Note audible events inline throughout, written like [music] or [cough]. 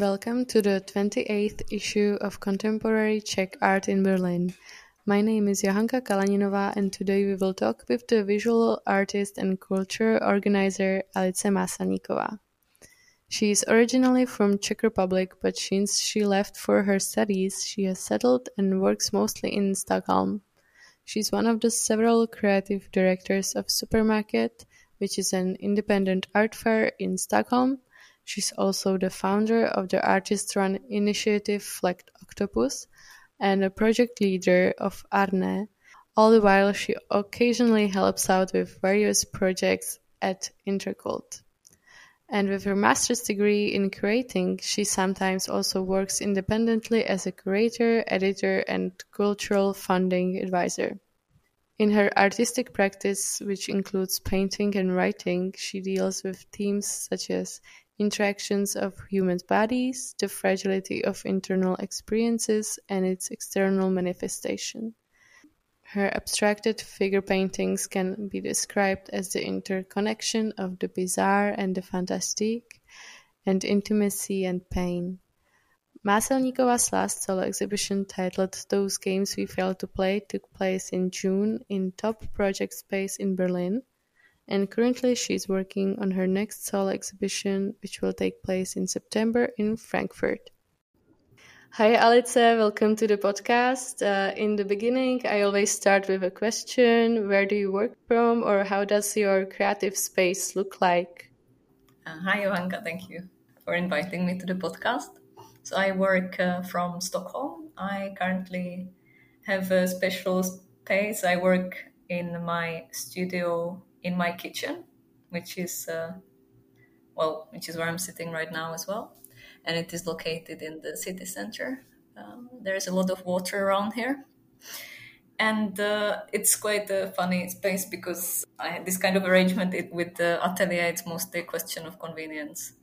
Welcome to the 28th issue of Contemporary Czech Art in Berlin. My name is Johanka Kalaninova, and today we will talk with the visual artist and culture organizer Alice Maselníková. She is originally from Czech Republic, but since she left for her studies, she has settled and works mostly in Stockholm. She is one of the several creative directors of Supermarket, which is an independent art fair in Stockholm, She's also the founder of the artist-run initiative Flat Octopus and a project leader of Arne, all the while she occasionally helps out with various projects at Intercult. And with her master's degree in curating, she sometimes also works independently as a curator, editor, and cultural funding advisor. In her artistic practice, which includes painting and writing, she deals with themes such as interactions of human bodies, the fragility of internal experiences, and its external manifestation. Her abstracted figure paintings can be described as the interconnection of the bizarre and the fantastic, and intimacy and pain. Maselníková's last solo exhibition titled Those Games We Failed to Play took place in June in Top Project Space in Berlin, and currently she is working on her next solo exhibition, which will take place in September in Frankfurt. Hi, Alice. Welcome to the podcast. Uh, in the beginning, I always start with a question Where do you work from, or how does your creative space look like? Uh, hi, Johanka. Thank you for inviting me to the podcast. So, I work uh, from Stockholm. I currently have a special space. I work in my studio in my kitchen, which is uh, well, which is where I'm sitting right now as well, and it is located in the city center. Um, there's a lot of water around here, and uh, it's quite a funny space because I, had this kind of arrangement it, with the atelier it's mostly a question of convenience.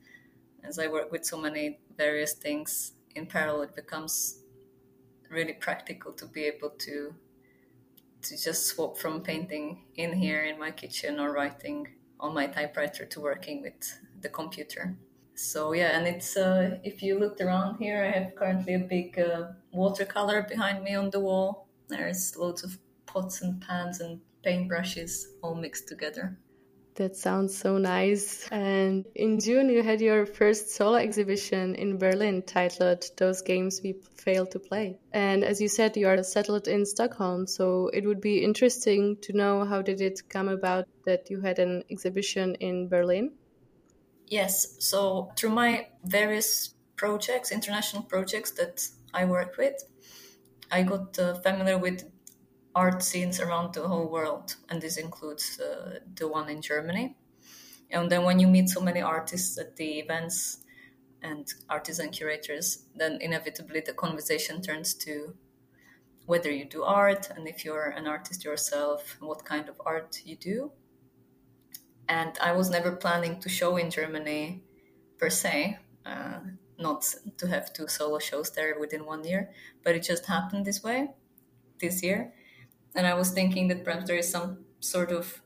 As I work with so many various things in parallel, it becomes really practical to be able to to just swap from painting in here in my kitchen or writing on my typewriter to working with the computer. So yeah, and it's uh, if you looked around here, I have currently a big uh, watercolor behind me on the wall. There's loads of pots and pans and paintbrushes all mixed together. That sounds so nice. And in June, you had your first solo exhibition in Berlin titled Those Games We Failed to Play. And as you said, you are settled in Stockholm. So it would be interesting to know how did it come about that you had an exhibition in Berlin? Yes. So through my various projects, international projects that I work with, I got uh, familiar with art scenes around the whole world, and this includes uh, the one in Germany. And then when you meet so many artists at the events and artisan curators, then inevitably the conversation turns to whether you do art and if you're an artist yourself, what kind of art you do. And I was never planning to show in Germany per se, uh, not to have two solo shows there within one year, but it just happened this way this year and I was thinking that perhaps there is some sort of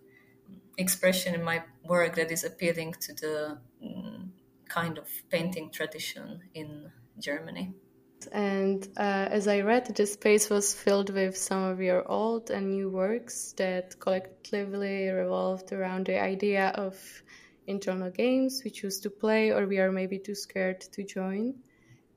expression in my work that is appealing to the mm, kind of painting tradition in Germany. And uh, as I read, the space was filled with some of your old and new works that collectively revolved around the idea of internal games we choose to play or we are maybe too scared to join.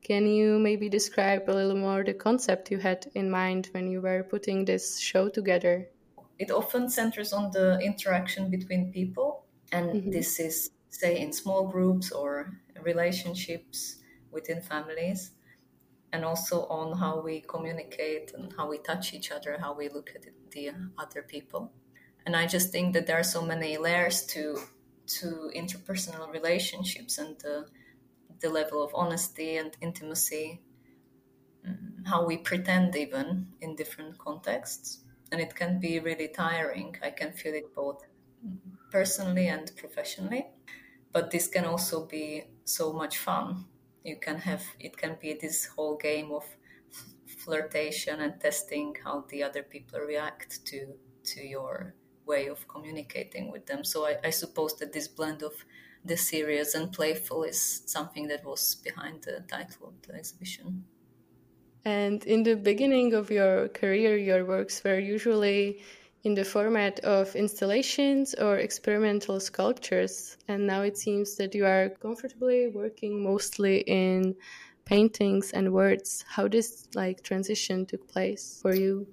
Can you maybe describe a little more the concept you had in mind when you were putting this show together? It often centers on the interaction between people, and mm-hmm. this is, say, in small groups or relationships within families, and also on how we communicate and how we touch each other, how we look at the other people. And I just think that there are so many layers to to interpersonal relationships and the the level of honesty and intimacy, mm, how we pretend even in different contexts. And it can be really tiring. I can feel it both personally and professionally. But this can also be so much fun. You can have, it can be this whole game of flirtation and testing how the other people react to to your way of communicating with them. So I, I suppose that this blend of the serious and playful is something that was behind the title of the exhibition. And in the beginning of your career, your works were usually in the format of installations or experimental sculptures. And now it seems that you are comfortably working mostly in paintings and words. How this like transition took place for you?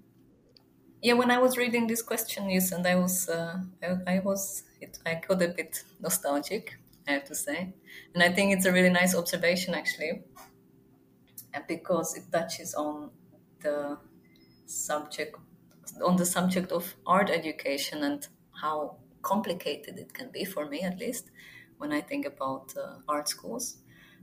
Yeah, when I was reading this question, yes, and I was, uh, I, I was, it, I got a bit nostalgic I have to say. And I think it's a really nice observation, actually, because it touches on the subject on the subject of art education and how complicated it can be for me at least when i think about uh, art schools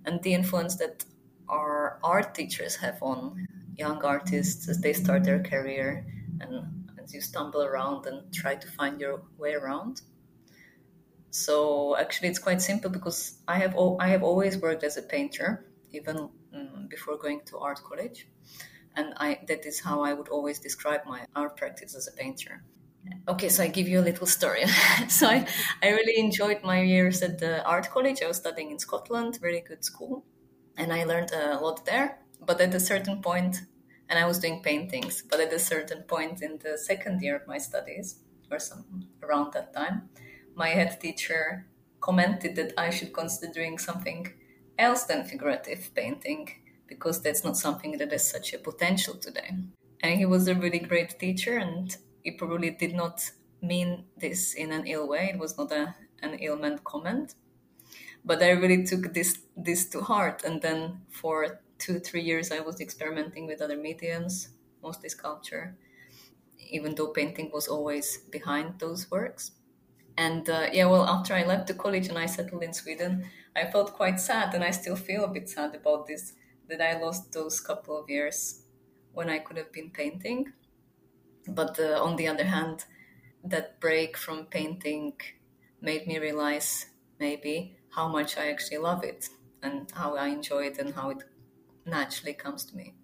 and the influence that our art teachers have on young artists as they start their career and as you stumble around and try to find your way around so actually, it's quite simple because I have I have always worked as a painter, even um, before going to art college, and I that is how I would always describe my art practice as a painter. Okay, so I give you a little story. [laughs] so I, I really enjoyed my years at the art college. I was studying in Scotland, very good school, and I learned a lot there. But at a certain point, and I was doing paintings. But at a certain point in the second year of my studies, or some around that time, my head teacher commented that I should consider doing something else than figurative painting because that's not something that has such a potential today. And he was a really great teacher, and he probably did not mean this in an ill way. It was not a, an ill meant comment. But I really took this this to heart, and then for two three years I was experimenting with other mediums, mostly sculpture, even though painting was always behind those works. And uh, yeah, well, after I left the college and I settled in Sweden, I felt quite sad, and I still feel a bit sad about this that I lost those couple of years when I could have been painting. But uh, on the other hand, that break from painting made me realize maybe how much I actually love it and how I enjoy it and how it naturally comes to me.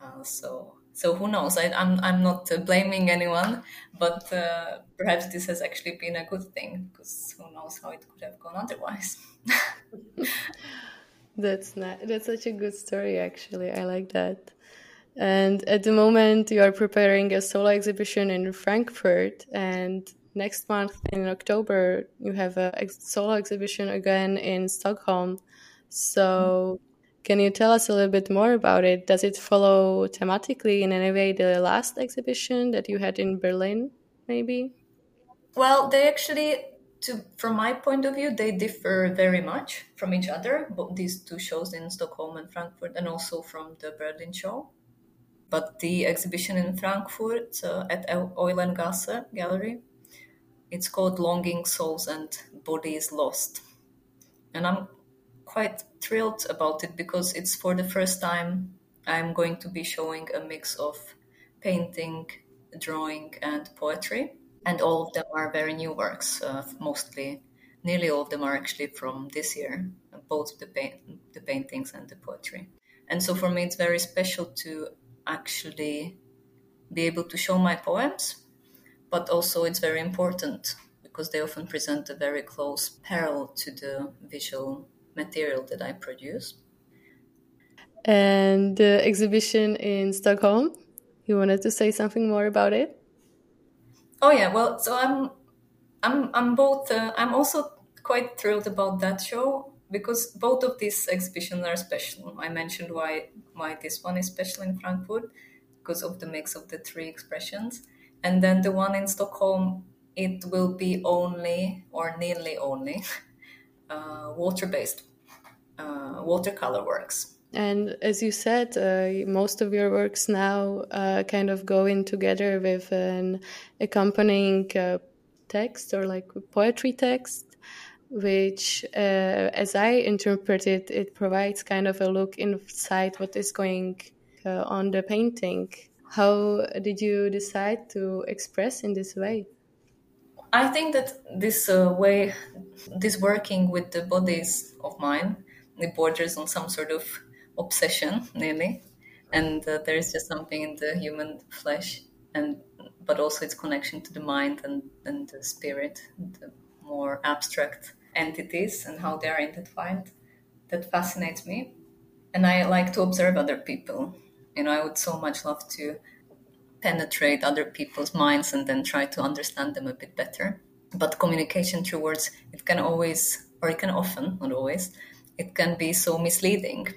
Uh, so so who knows? I, am I'm, I'm not blaming anyone, but uh, perhaps this has actually been a good thing because who knows how it could have gone otherwise. [laughs] that's not that's such a good story. Actually, I like that. And at the moment, you are preparing a solo exhibition in Frankfurt, and next month in October, you have a solo exhibition again in Stockholm. So. Mm-hmm can you tell us a little bit more about it? Does it follow thematically in any way the last exhibition that you had in Berlin, maybe? Well, they actually, to, from my point of view, they differ very much from each other, both these two shows in Stockholm and Frankfurt, and also from the Berlin show. But the exhibition in Frankfurt uh, at Eulengasse Gallery, it's called Longing Souls and Bodies Lost. And I'm quite thrilled about it because it's for the first time I'm going to be showing a mix of painting, drawing, and poetry. And all of them are very new works, uh, mostly, nearly all of them are actually from this year, both the, the paintings and the poetry. And so for me, it's very special to actually be able to show my poems, but also it's very important because they often present a very close parallel to the visual material that I produce. And the exhibition in Stockholm, you wanted to say something more about it? Oh yeah, well, so I'm, I'm, I'm both. Uh, I'm also quite thrilled about that show because both of these exhibitions are special. I mentioned why why this one is special in Frankfurt because of the mix of the three expressions, and then the one in Stockholm, it will be only or nearly only [laughs] uh, water-based uh, watercolor works. And as you said, uh, most of your works now uh, kind of go in together with an accompanying uh, text or like poetry text, which, uh, as I interpret it, it provides kind of a look inside what is going on the painting. How did you decide to express in this way? I think that this uh, way, this working with the bodies of mine, it borders on some sort of obsession, nearly. And uh, there is just something in the human flesh, and but also its connection to the mind and, and the spirit, the more abstract entities and how they are intertwined. That fascinates me. And I like to observe other people. You know, I would so much love to penetrate other people's minds and then try to understand them a bit better. But communication through words, it can always, or it can often, not always, it can be so misleading.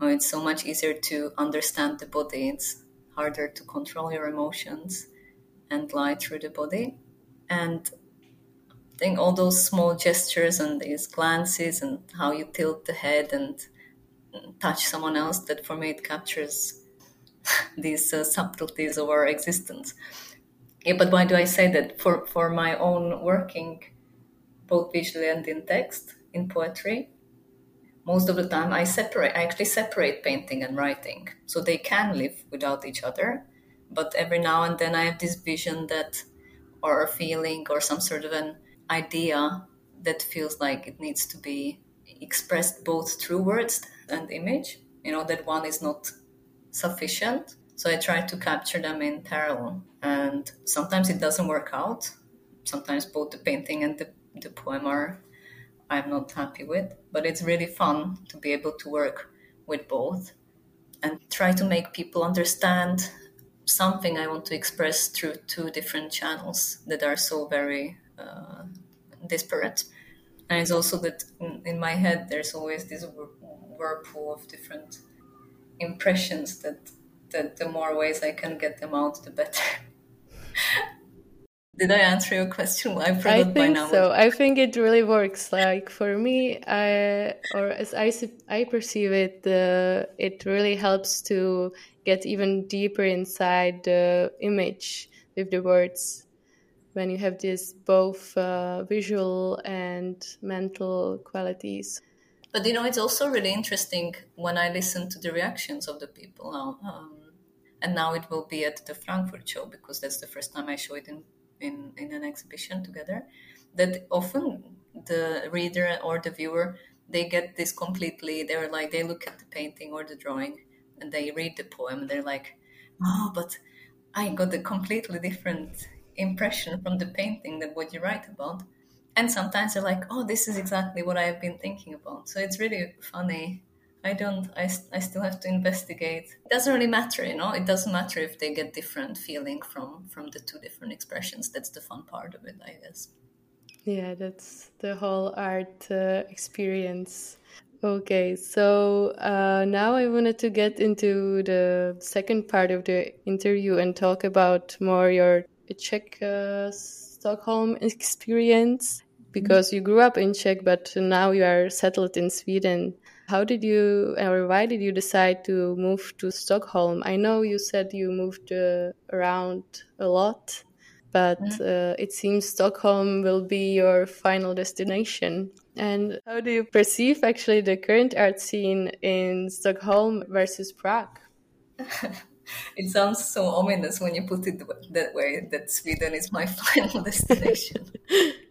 Oh, it's so much easier to understand the body. It's harder to control your emotions and lie through the body. And I think all those small gestures and these glances and how you tilt the head and touch someone else, that for me it captures [laughs] these uh, subtleties of our existence. Yeah, but why do I say that? For for my own working, both visually and in text, in poetry, most of the time I separate. I actually separate painting and writing, so they can live without each other. But every now and then I have this vision that, or a feeling, or some sort of an idea that feels like it needs to be expressed both through words and image. You know that one is not sufficient. So I try to capture them in parallel. And sometimes it doesn't work out. Sometimes both the painting and the, the poem are I'm not happy with. But it's really fun to be able to work with both and try to make people understand something I want to express through two different channels that are so very uh, disparate. And it's also that in, in, my head, there's always this whirlpool of different impressions that that the more ways I can get them out, the better. [laughs] Did I answer your question? I I think so. I think it really works. Like for me, I or as I I perceive it, uh, it really helps to get even deeper inside the image with the words when you have this both uh, visual and mental qualities. But you know, it's also really interesting when I listen to the reactions of the people. Um, and now it will be at the Frankfurt show because that's the first time I show it in, in, in an exhibition together. That often the reader or the viewer they get this completely. They're like they look at the painting or the drawing and they read the poem. And they're like, oh, but I got a completely different impression from the painting than what you write about and sometimes they're like oh this is exactly what i've been thinking about. So it's really funny. I don't I, I still have to investigate. It doesn't really matter you know? It doesn't matter if they get different feeling from from the two different expressions. That's the fun part of it i guess. Yeah that's the whole art uh, experience. Okay, so uh, now I wanted to get into the second part of the interview and talk about more your Czech uh, Stockholm experience because you grew up in Czech, but now you are settled in Sweden. How did you, or why did you decide to move to Stockholm? I know you said you moved uh, around a lot, but mm-hmm. uh, it seems Stockholm will be your final destination. And how do you perceive actually the current art scene in Stockholm versus Prague? [laughs] it sounds so ominous when you put it that way that Sweden is my [laughs] final destination [laughs]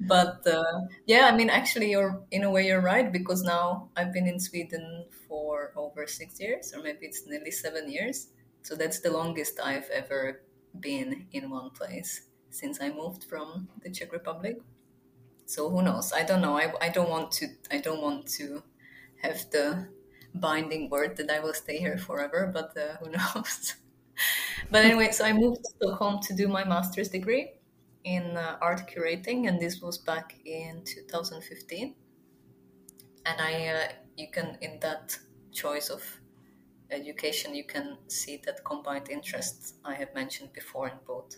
but uh, yeah, I mean, actually, you're in a way you're right because now I've been in Sweden for over six years, or maybe it's nearly seven years. So that's the longest I've ever been in one place since I moved from the Czech Republic. So who knows? I don't know. I, I don't want to. I don't want to have the binding word that I will stay here forever. But uh, who [laughs] knows? but anyway, so I moved to Stockholm to do my master's degree in uh, art curating, and this was back in 2015. And I, uh, you can in that choice of education, you can see that combined interests I have mentioned before in both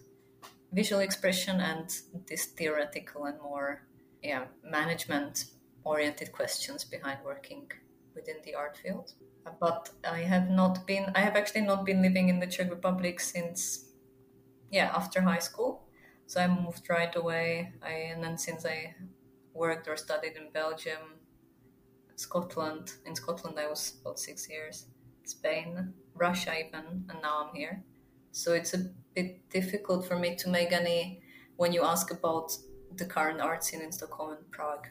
visual expression and this theoretical and more, yeah, management oriented questions behind working within the art field. But I have not been, I have actually not been living in the Czech Republic since, yeah, after high school. So I moved right away. I, and then since I worked or studied in Belgium, Scotland, in Scotland I was about six years, Spain, Russia even, and now I'm here. So it's a bit difficult for me to make any, when you ask about the current art scene in Stockholm and Prague,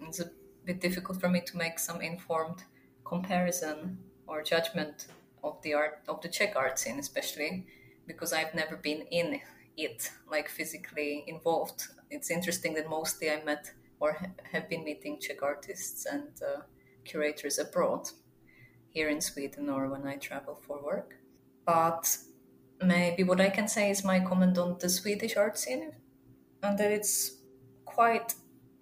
it's a bit difficult for me to make some informed comparison or judgment of the art of the Czech art scene, especially because I've never been in it like physically involved it's interesting that mostly I met or ha- have been meeting Czech artists and uh, curators abroad, here in Sweden or when I travel for work. But maybe what I can say is my comment on the Swedish art scene, and that it's quite.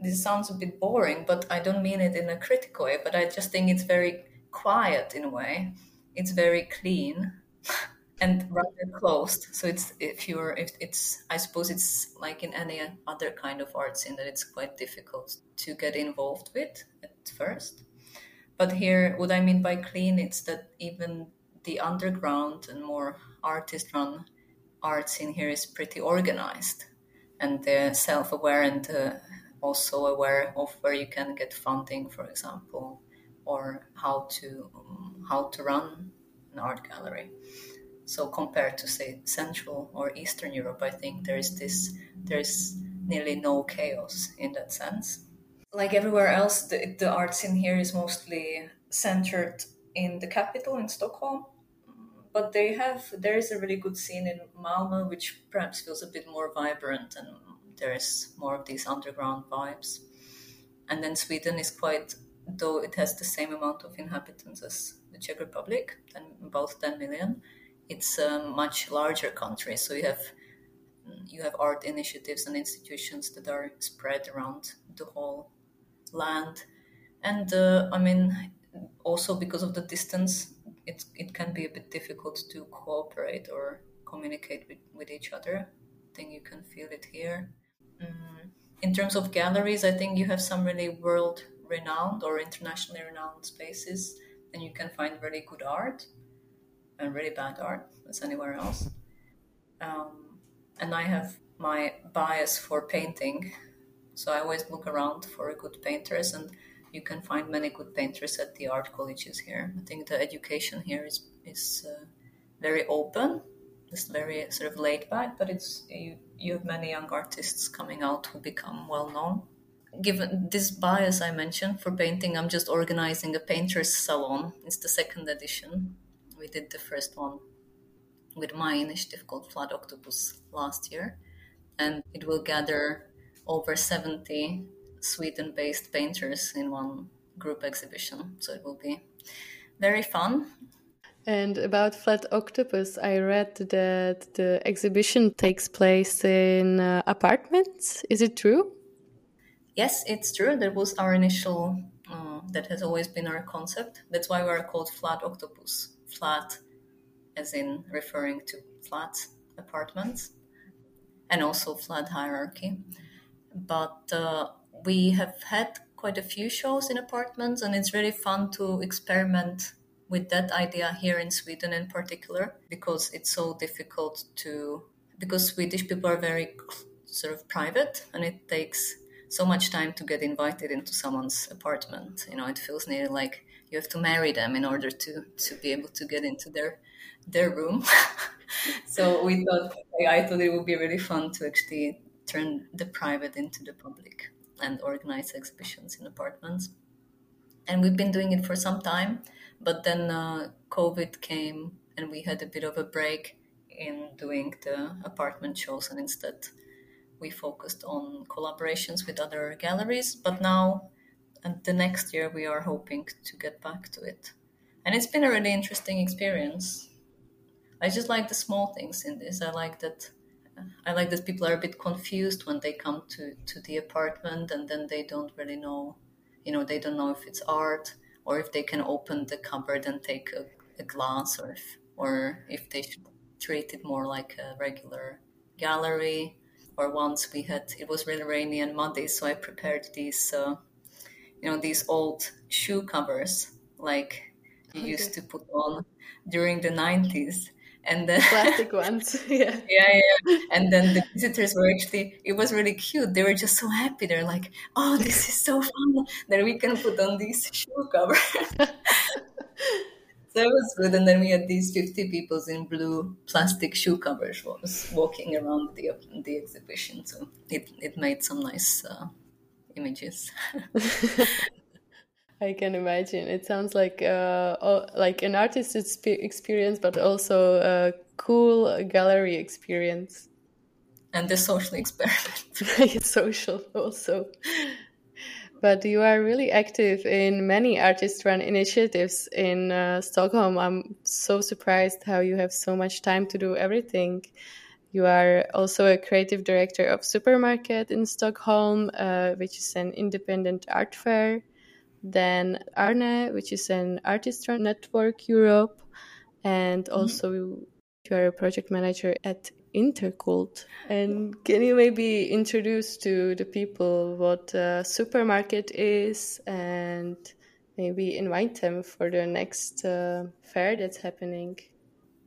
This sounds a bit boring, but I don't mean it in a critical way. But I just think it's very quiet in a way. It's very clean. [laughs] and rather closed. So it's if you're if it's I suppose it's like in any other kind of art scene that it's quite difficult to get involved with at first. But here, what I mean by clean, it's that even the underground and more artist-run art scene here is pretty organized, and they're self-aware and uh, also aware of where you can get funding, for example, or how to um, how to run an art gallery. So compared to say Central or Eastern Europe, I think there is this there is nearly no chaos in that sense. Like everywhere else, the, the art scene here is mostly centered in the capital in Stockholm, but they have there is a really good scene in Malmö, which perhaps feels a bit more vibrant and there is more of these underground vibes. And then Sweden is quite, though it has the same amount of inhabitants as the Czech Republic, about 10 million, it's a much larger country, so you have you have art initiatives and institutions that are spread around the whole land, and uh, I mean also because of the distance, it it can be a bit difficult to cooperate or communicate with, with each other. I think you can feel it here. Mm. In terms of galleries, I think you have some really world renowned or internationally renowned spaces, and you can find really good art and really bad art as anywhere else. Um, and I have my bias for painting, so I always look around for good painters, and you can find many good painters at the art colleges here. I think the education here is is uh, very open, it's very sort of laid back, but it's you, you have many young artists coming out who become well known. Given this bias I mentioned for painting, I'm just organizing a painters salon. It's the second edition we did the first one with my initiative called Flat Octopus last year, and it will gather over 70 Sweden based painters in one group exhibition. So it will be very fun. And about Flat Octopus, I read that the exhibition takes place in uh, apartments. Is it true? Yes, it's true. That was our initial, uh, that has always been our concept. That's why we're called Flat Octopus flat as in referring to flat apartments and also flat hierarchy. But uh, we have had quite a few shows in apartments, and it's really fun to experiment with that idea here in Sweden in particular because it's so difficult to because Swedish people are very sort of private and it takes so much time to get invited into someone's apartment. You know, it feels nearly like you have to marry them in order to to be able to get into their their room. [laughs] so we thought I thought it would be really fun to actually turn the private into the public and organize exhibitions in apartments. And we've been doing it for some time, but then uh, COVID came and we had a bit of a break in doing the apartment shows, and instead we focused on collaborations with other galleries. But now and the next year we are hoping to get back to it. And it's been a really interesting experience. I just like the small things in this. I like that i like that people are a bit confused when they come to to the apartment and then they don't really know you know they don't know if it's art or if they can open the cupboard and take a, a glass or if or if they should treat it more like a regular gallery or once we had it was really rainy and muddy so i prepared these uh, you know these old shoe covers like you okay. used to put on during the 90s and then plastic ones [laughs] yeah yeah yeah. And then the visitors were actually it was really cute. They were just so happy. They're like oh this is so fun that we can put on these shoe covers [laughs] so it was good and then we had these 50 people in blue plastic shoe covers walking around the the exhibition so it, it made some nice uh, images. [laughs] I can imagine. It sounds like uh, like an artist's experience, but also a cool gallery experience. and the social experiment. [laughs] social also. But you are really active in many artist run initiatives in uh, Stockholm. I'm so surprised how you have so much time to do everything. You are also a creative director of Supermarket in Stockholm, uh, which is an independent art fair. Then Arne, which is an artist run network Europe. And mm-hmm. also, mm-hmm. you are a project manager at Intercult. And can you maybe introduce to the people what a supermarket is and maybe invite them for the next uh, fair that's happening?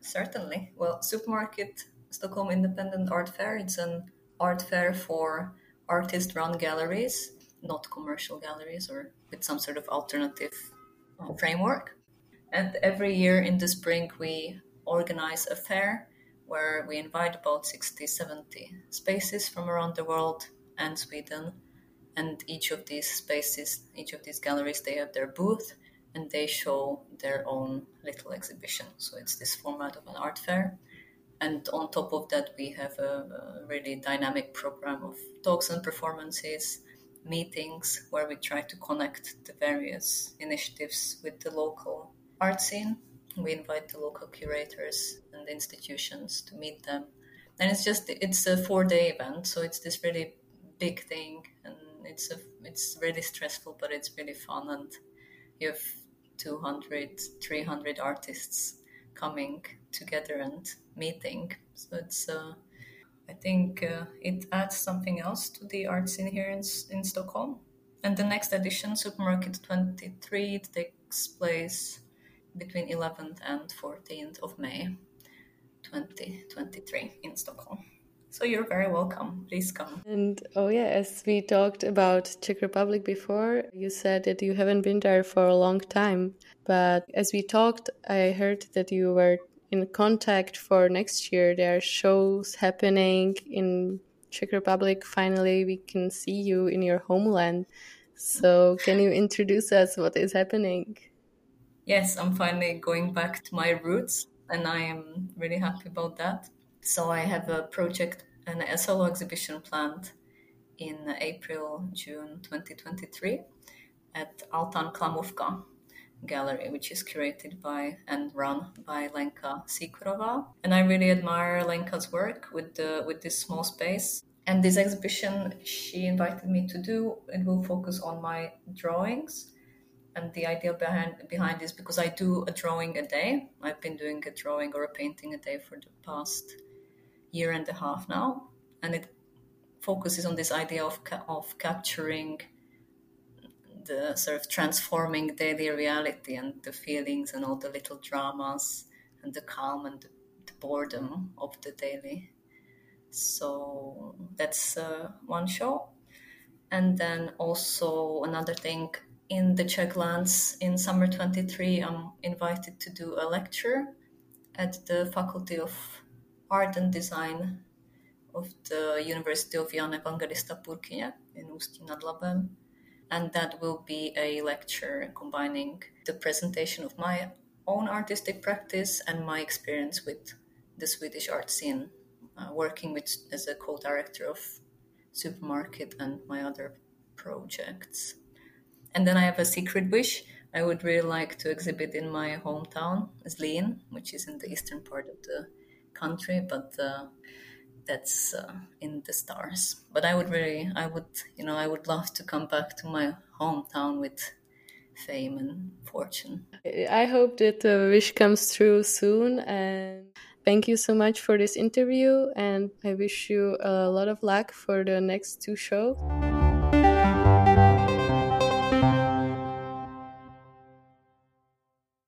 Certainly. Well, Supermarket Stockholm Independent Art Fair, it's an art fair for artist run galleries, not commercial galleries or with some sort of alternative framework. And every year in the spring, we organize a fair where we invite about 60, 70 spaces from around the world and Sweden. And each of these spaces, each of these galleries, they have their booth and they show their own little exhibition. So it's this format of an art fair. And on top of that, we have a, a really dynamic program of talks and performances, meetings where we try to connect the various initiatives with the local art scene we invite the local curators and institutions to meet them. And it's just it's a four day event so it's this really big thing and it's a it's really stressful but it's really fun and you have 200 300 artists coming together and meeting. So it's uh, i think uh, it adds something else to the art scene here in, in stockholm. And the next edition supermarket 23 takes place between 11th and 14th of May 2023 in Stockholm. So you're very welcome. Please come. And oh yeah, as we talked about Czech Republic before, you said that you haven't been there for a long time. But as we talked, I heard that you were in contact for next year. There are shows happening in Czech Republic. Finally, we can see you in your homeland. So, can you introduce us what is happening? Yes, I'm finally going back to my roots, and I am really happy about that. So I have a project and a solo exhibition planned in April, June 2023 at Altan Klamovka gallery, which is curated by and run by Lenka Sikurova. And I really admire Lenka's work with the with this small space. And this exhibition she invited me to do, it will focus on my drawings and the idea behind behind this because I do a drawing a day. I've been doing a drawing or a painting a day for the past year and a half now, and it focuses on this idea of of capturing the sort of transforming daily reality and the feelings and all the little dramas and the calm and the, the boredom of the daily. So that's uh, one show. And then also another thing in the Czech lands in summer 23, I'm invited to do a lecture at the Faculty of Art and Design of the University of Jan Evangelista Purkyně in Ústí nad Labem. And that will be a lecture combining the presentation of my own artistic practice and my experience with the Swedish art scene, uh, working with as a co-director of Supermarket and my other projects. And then I have a secret wish. I would really like to exhibit in my hometown, Zlín, which is in the eastern part of the country, but uh, that's uh, in the stars. But I would really, I would, you know, I would love to come back to my hometown with fame and fortune. I hope that the wish comes true soon. And thank you so much for this interview. And I wish you a lot of luck for the next two shows.